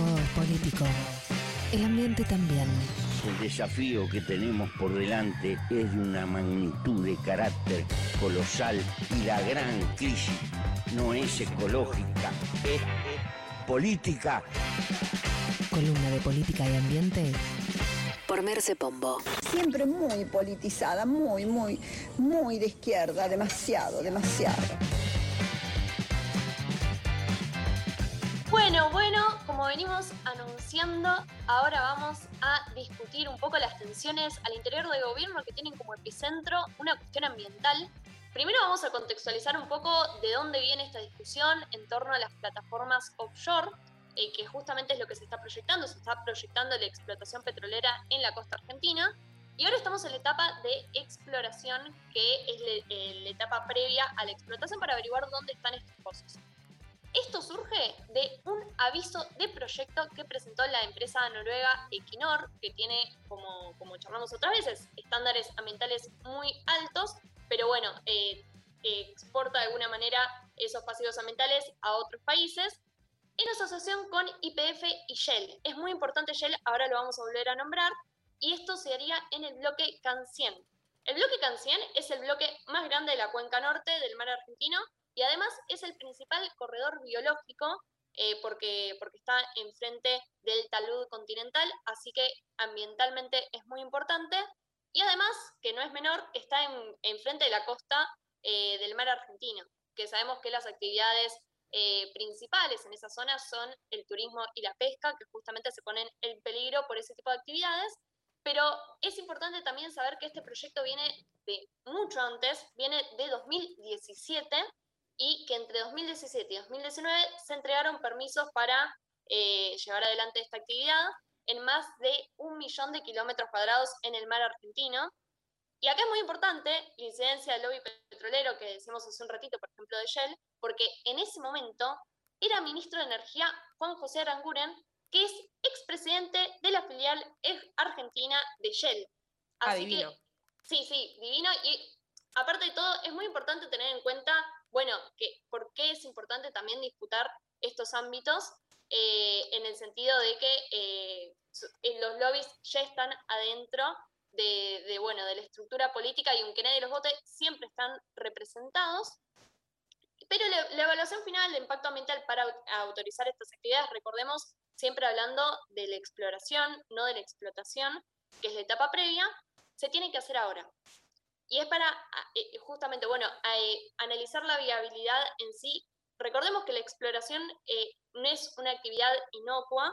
Todo es político. El ambiente también. El desafío que tenemos por delante es de una magnitud de carácter colosal y la gran crisis no es ecológica, es política. Columna de política y ambiente por Merce Pombo. Siempre muy politizada, muy, muy, muy de izquierda, demasiado, demasiado. Bueno, bueno, como venimos anunciando, ahora vamos a discutir un poco las tensiones al interior del gobierno que tienen como epicentro una cuestión ambiental. Primero vamos a contextualizar un poco de dónde viene esta discusión en torno a las plataformas offshore, eh, que justamente es lo que se está proyectando, se está proyectando la explotación petrolera en la costa argentina. Y ahora estamos en la etapa de exploración, que es eh, la etapa previa a la explotación para averiguar dónde están estos pozos. Esto surge de un aviso de proyecto que presentó la empresa noruega Equinor, que tiene, como, como charlamos otras veces, estándares ambientales muy altos, pero bueno, eh, exporta de alguna manera esos pasivos ambientales a otros países en asociación con IPF y Shell. Es muy importante Shell, ahora lo vamos a volver a nombrar, y esto se haría en el bloque Cancien. El bloque Cancien es el bloque más grande de la cuenca norte del mar argentino y además es el principal corredor biológico eh, porque, porque está enfrente del talud continental, así que ambientalmente es muy importante. Y además, que no es menor, está enfrente de la costa eh, del mar argentino, que sabemos que las actividades eh, principales en esa zona son el turismo y la pesca, que justamente se ponen en peligro por ese tipo de actividades. Pero es importante también saber que este proyecto viene de mucho antes, viene de 2017 y que entre 2017 y 2019 se entregaron permisos para eh, llevar adelante esta actividad en más de un millón de kilómetros cuadrados en el mar argentino. Y acá es muy importante la incidencia del lobby petrolero que decimos hace un ratito, por ejemplo, de Shell, porque en ese momento era ministro de Energía Juan José Aranguren, que es expresidente de la filial argentina de Shell. ah, divino. sí, sí, divino. Y aparte de todo, es muy importante tener en cuenta bueno, que, ¿por qué es importante también disputar estos ámbitos? Eh, en el sentido de que eh, los lobbies ya están adentro de, bueno, de la estructura política y aunque nadie los vote, siempre están representados. Pero la, evaluación final de impacto ambiental para autorizar estas actividades, recordemos, siempre hablando de la exploración, no de la explotación, que es la etapa previa, se tiene que hacer ahora. Y es para eh, justamente, bueno, eh, analizar la viabilidad en sí. Recordemos que la exploración eh, no es una actividad inocua,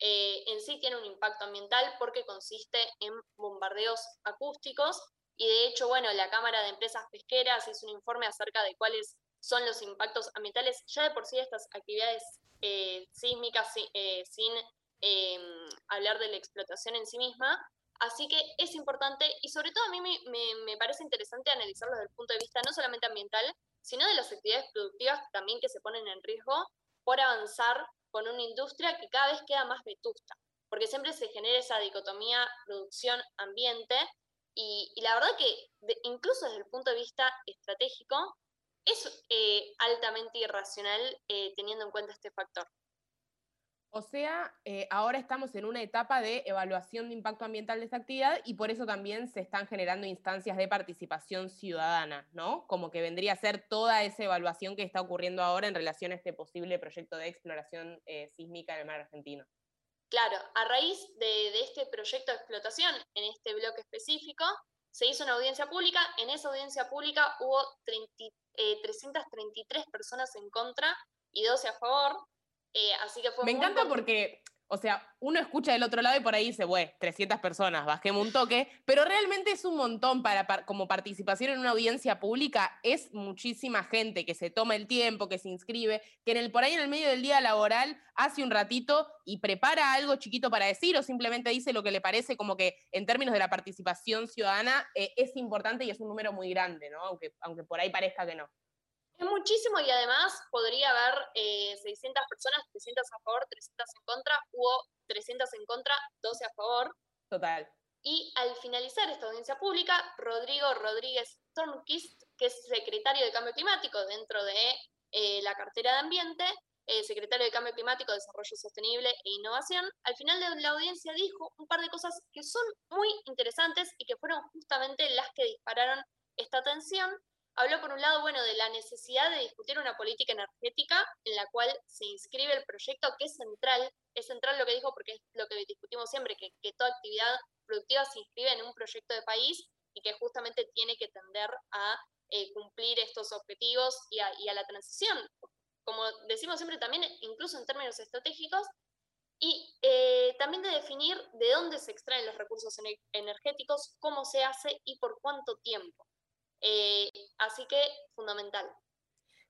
en sí tiene un impacto ambiental porque consiste en bombardeos acústicos y de hecho, bueno, la Cámara de Empresas Pesqueras hizo un informe acerca de cuáles son los impactos ambientales ya de por sí estas actividades sísmicas sin em, hablar de la explotación en sí misma, Así que es importante y sobre todo a mí me, parece interesante analizarlo desde el punto de vista no solamente ambiental, sino de las actividades productivas también que se ponen en riesgo por avanzar con una industria que cada vez queda más vetusta, porque siempre se genera esa dicotomía producción-ambiente y, la verdad que incluso desde el punto de vista estratégico es eh, altamente irracional eh, teniendo en cuenta este factor. O sea, eh, ahora estamos en una etapa de evaluación de impacto ambiental de esta actividad y por eso también se están generando instancias de participación ciudadana, ¿no? Como que vendría a ser toda esa evaluación que está ocurriendo ahora en relación a este posible proyecto de exploración eh, sísmica en el mar argentino. Claro, a raíz de, este proyecto de explotación en este bloque específico, se hizo una audiencia pública. En esa audiencia pública hubo 333 eh, personas en contra y 12 a favor. Eh, así que fue Me encanta porque, o sea, uno escucha del otro lado y por ahí dice, bueno, 300 personas, bajemos un toque, pero realmente es un montón para, como participación en una audiencia pública, es muchísima gente que se toma el tiempo, que se inscribe, que en el, por ahí en el medio del día laboral hace un ratito y prepara algo chiquito para decir o simplemente dice lo que le parece, como que en términos de la participación ciudadana eh, es importante y es un número muy grande, ¿no? Aunque, aunque por ahí parezca que no. Es muchísimo y además podría haber 600 eh, personas, 300 a favor, 300 en contra, hubo 300 en contra, 12 a favor. Total. Y al finalizar esta audiencia pública, Rodrigo Rodríguez Tornquist, que es secretario de Cambio Climático dentro de eh, la cartera de Ambiente, eh, secretario de Cambio Climático, Desarrollo Sostenible e Innovación, al final de la audiencia dijo un par de cosas que son muy interesantes y que fueron justamente las que dispararon esta tensión. Habló por un lado, bueno, de la necesidad de discutir una política energética en la cual se inscribe el proyecto, que es central, es central lo que dijo porque es lo que discutimos siempre, que, toda actividad productiva se inscribe en un proyecto de país y que justamente tiene que tender a eh, cumplir estos objetivos y a, la transición como decimos siempre también, incluso en términos estratégicos, y eh, también de definir de dónde se extraen los recursos energéticos, cómo se hace y por cuánto tiempo. Eh, así que fundamental.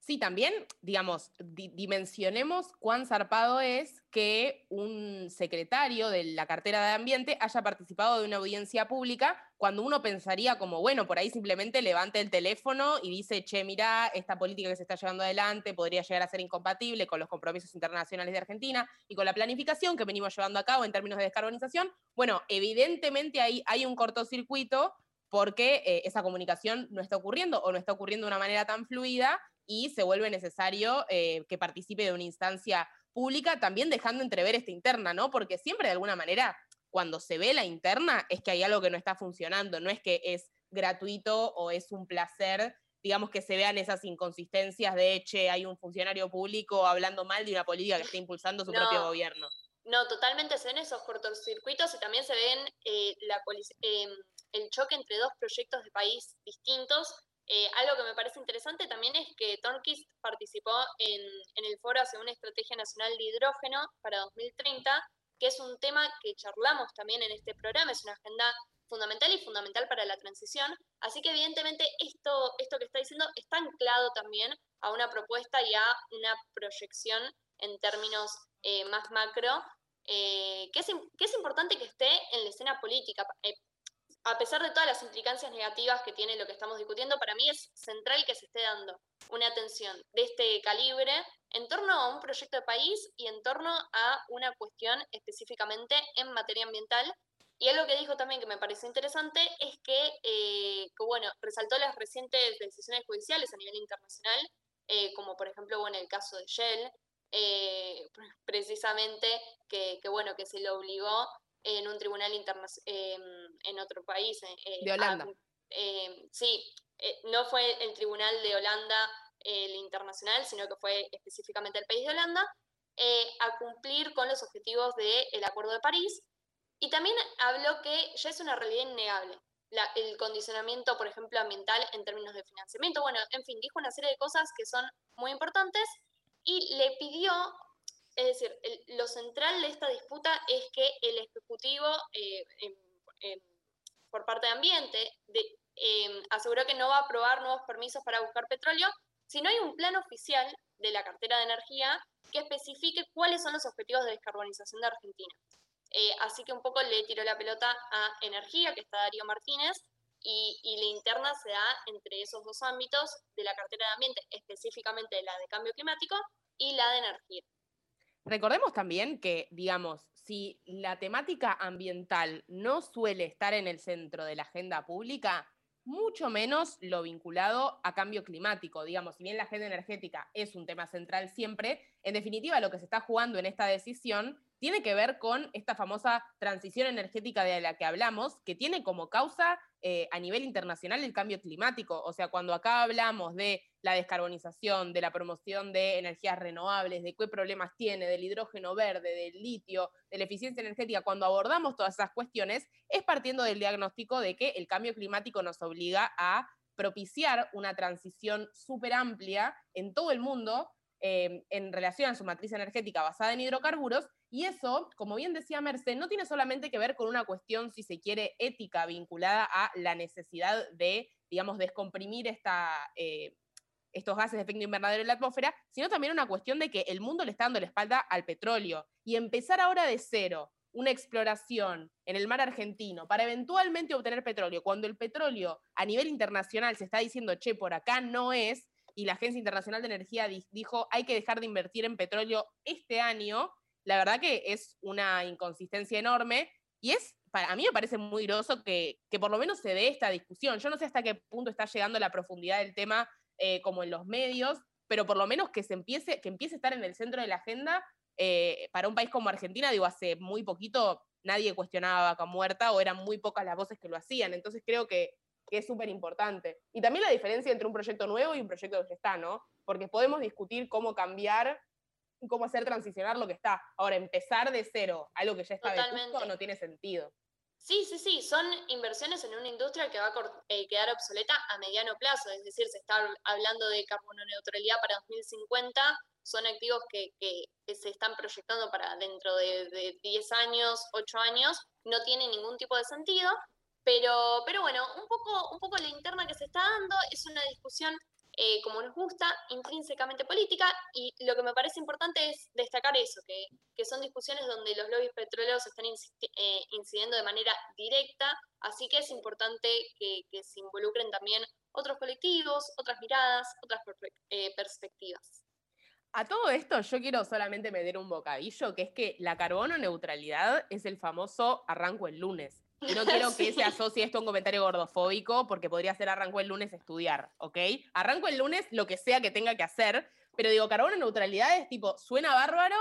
Sí, también, digamos, dimensionemos cuán zarpado es que un secretario de la cartera de ambiente haya participado de una audiencia pública cuando uno pensaría como, bueno, por ahí simplemente levante el teléfono y dice, che, mira, esta política que se está llevando adelante podría llegar a ser incompatible con los compromisos internacionales de Argentina y con la planificación que venimos llevando a cabo en términos de descarbonización. Bueno, evidentemente ahí hay un cortocircuito porque eh, esa comunicación no está ocurriendo o no está ocurriendo de una manera tan fluida y se vuelve necesario eh, que participe de una instancia pública, también dejando entrever esta interna, ¿no? Porque siempre de alguna manera, cuando se ve la interna, es que hay algo que no está funcionando, no es que es gratuito o es un placer, digamos que se vean esas inconsistencias de, hecho hay un funcionario público hablando mal de una política que está impulsando su propio gobierno. No, totalmente se ven esos cortocircuitos y también se ven eh, la, em, el choque entre dos proyectos de país distintos eh, algo que me parece interesante también es que Tornquist participó en, el foro hacia una estrategia nacional de hidrógeno para 2030, que es un tema que charlamos también en este programa, es una agenda fundamental y fundamental para la transición. Así que evidentemente esto, esto que está diciendo está anclado también a una propuesta y a una proyección en términos eh, más macro, eh, que, es, que, es, importante que esté en la escena política a pesar de todas las implicancias negativas que tiene lo que estamos discutiendo, para mí es central que se esté dando una atención de este calibre en torno a un proyecto de país y en torno a una cuestión específicamente en materia ambiental. Y algo que dijo también que me parece interesante es que, eh, bueno, resaltó las recientes decisiones judiciales a nivel internacional, eh, como por ejemplo, bueno, el caso de Shell, eh, precisamente que, que, bueno, que se le obligó en un tribunal internacional em, en otro país. Eh, eh, de Holanda. Em, sí, eh, no fue el tribunal de Holanda el internacional, sino que fue específicamente el país de Holanda, a cumplir con los objetivos del Acuerdo de París. Y también habló que ya es una realidad innegable. el condicionamiento, por ejemplo, ambiental en términos de financiamiento. Bueno, en fin, dijo una serie de cosas que son muy importantes y le pidió es decir, lo central de esta disputa es que el Ejecutivo, eh, por parte de Ambiente, em, aseguró que no va a aprobar nuevos permisos para buscar petróleo si no hay un plan oficial de la cartera de energía que especifique cuáles son los objetivos de descarbonización de Argentina. Eh, así que un poco le tiró la pelota a Energía, que está Darío Martínez, y, la interna se da entre esos dos ámbitos de la cartera de ambiente, específicamente la de cambio climático y la de energía. Recordemos también que, digamos, si la temática ambiental no suele estar en el centro de la agenda pública, mucho menos lo vinculado a cambio climático. Digamos, si bien la agenda energética es un tema central siempre, en definitiva lo que se está jugando en esta decisión tiene que ver con esta famosa transición energética de la que hablamos, que tiene como causa eh, a nivel internacional el cambio climático. O sea, cuando acá hablamos de la descarbonización, de la promoción de energías renovables, de qué problemas tiene, del hidrógeno verde, del litio, de la eficiencia energética, cuando abordamos todas esas cuestiones, es partiendo del diagnóstico de que el cambio climático nos obliga a propiciar una transición súper amplia en todo el mundo eh, en relación a su matriz energética basada en hidrocarburos, y eso, como bien decía Merced, no tiene solamente que ver con una cuestión, si se quiere, ética vinculada a la necesidad de, digamos, descomprimir esta, eh, estos gases de efecto invernadero en la atmósfera, sino también una cuestión de que el mundo le está dando la espalda al petróleo. Y empezar ahora de cero una exploración en el mar argentino para eventualmente obtener petróleo, cuando el petróleo a nivel internacional se está diciendo, che, por acá no es, y la Agencia Internacional de Energía dijo, hay que dejar de invertir en petróleo este año, la verdad que es una inconsistencia enorme y es, a mí me parece muy groso que, que por lo menos se dé esta discusión. Yo no sé hasta qué punto está llegando la profundidad del tema eh, como en los medios, pero por lo menos que se empiece, que empiece a estar en el centro de la agenda eh, para un país como Argentina, digo, hace muy poquito nadie cuestionaba Vaca Muerta o eran muy pocas las voces que lo hacían, entonces creo que, es súper importante. Y también la diferencia entre un proyecto nuevo y un proyecto que está, ¿no? Porque podemos discutir cómo cambiar y cómo hacer transicionar lo que está. Ahora, empezar de cero, algo que ya está vetusto, no tiene sentido. Sí, sí, sí, son inversiones en una industria que va a eh, quedar obsoleta a mediano plazo, es decir, se está hablando de carbono neutralidad para 2050, son activos que, se están proyectando para dentro de, de, 10 años, 8 años, no tiene ningún tipo de sentido, pero, pero bueno, un poco, un poco la interna que se está dando es una discusión eh, como nos gusta, intrínsecamente política, y lo que me parece importante es destacar eso, que, que son discusiones donde los lobbies petroleros están eh, incidiendo de manera directa, así que es importante que, se involucren también otros colectivos, otras miradas, otras eh, perspectivas. A todo esto yo quiero solamente meter un bocadillo, que es que la carbono neutralidad es el famoso arranco el lunes. No quiero que se asocie esto a un comentario gordofóbico, porque podría ser arranco el lunes estudiar, ¿ok? Arranco el lunes lo que sea que tenga que hacer, pero digo, carbono neutralidad es tipo, suena bárbaro,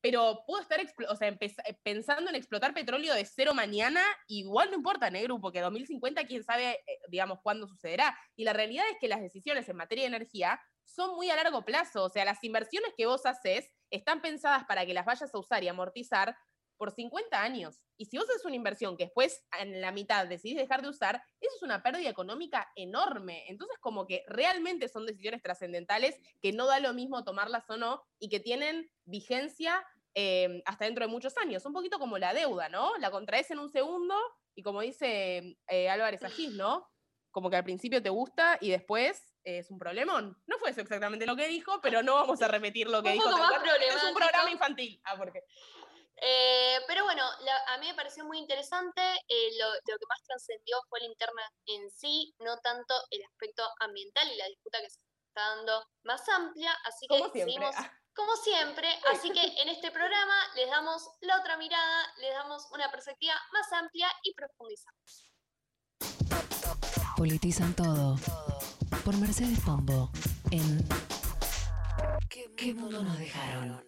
pero puedo estar o sea, eh, pensando en explotar petróleo de cero mañana, igual no importa, negro, porque 2050 quién sabe, eh, digamos, cuándo sucederá. Y la realidad es que las decisiones en materia de energía son muy a largo plazo, o sea, las inversiones que vos haces están pensadas para que las vayas a usar y amortizar por 50 años. Y si vos haces una inversión que después en la mitad decidís dejar de usar, eso es una pérdida económica enorme. Entonces, como que realmente son decisiones trascendentales que no da lo mismo tomarlas o no y que tienen vigencia eh, hasta dentro de muchos años. Un poquito como la deuda, ¿no? La contraes en un segundo y como dice eh, Álvarez Agis, ¿no? Como que al principio te gusta y después es un problemón. No fue eso exactamente lo que dijo, pero no vamos a repetir lo que dijo. Es un programa infantil. Ah, porque eh, pero bueno, a mí me pareció muy interesante. Eh, lo, que más trascendió fue la interna en sí, no tanto el aspecto ambiental y la disputa que se está dando más amplia. Así que seguimos como siempre. Así que en este programa les damos la otra mirada, les damos una perspectiva más amplia y profundizamos. Politizan todo. Por Mercedes Pombo. En ¿Qué mundo nos dejaron?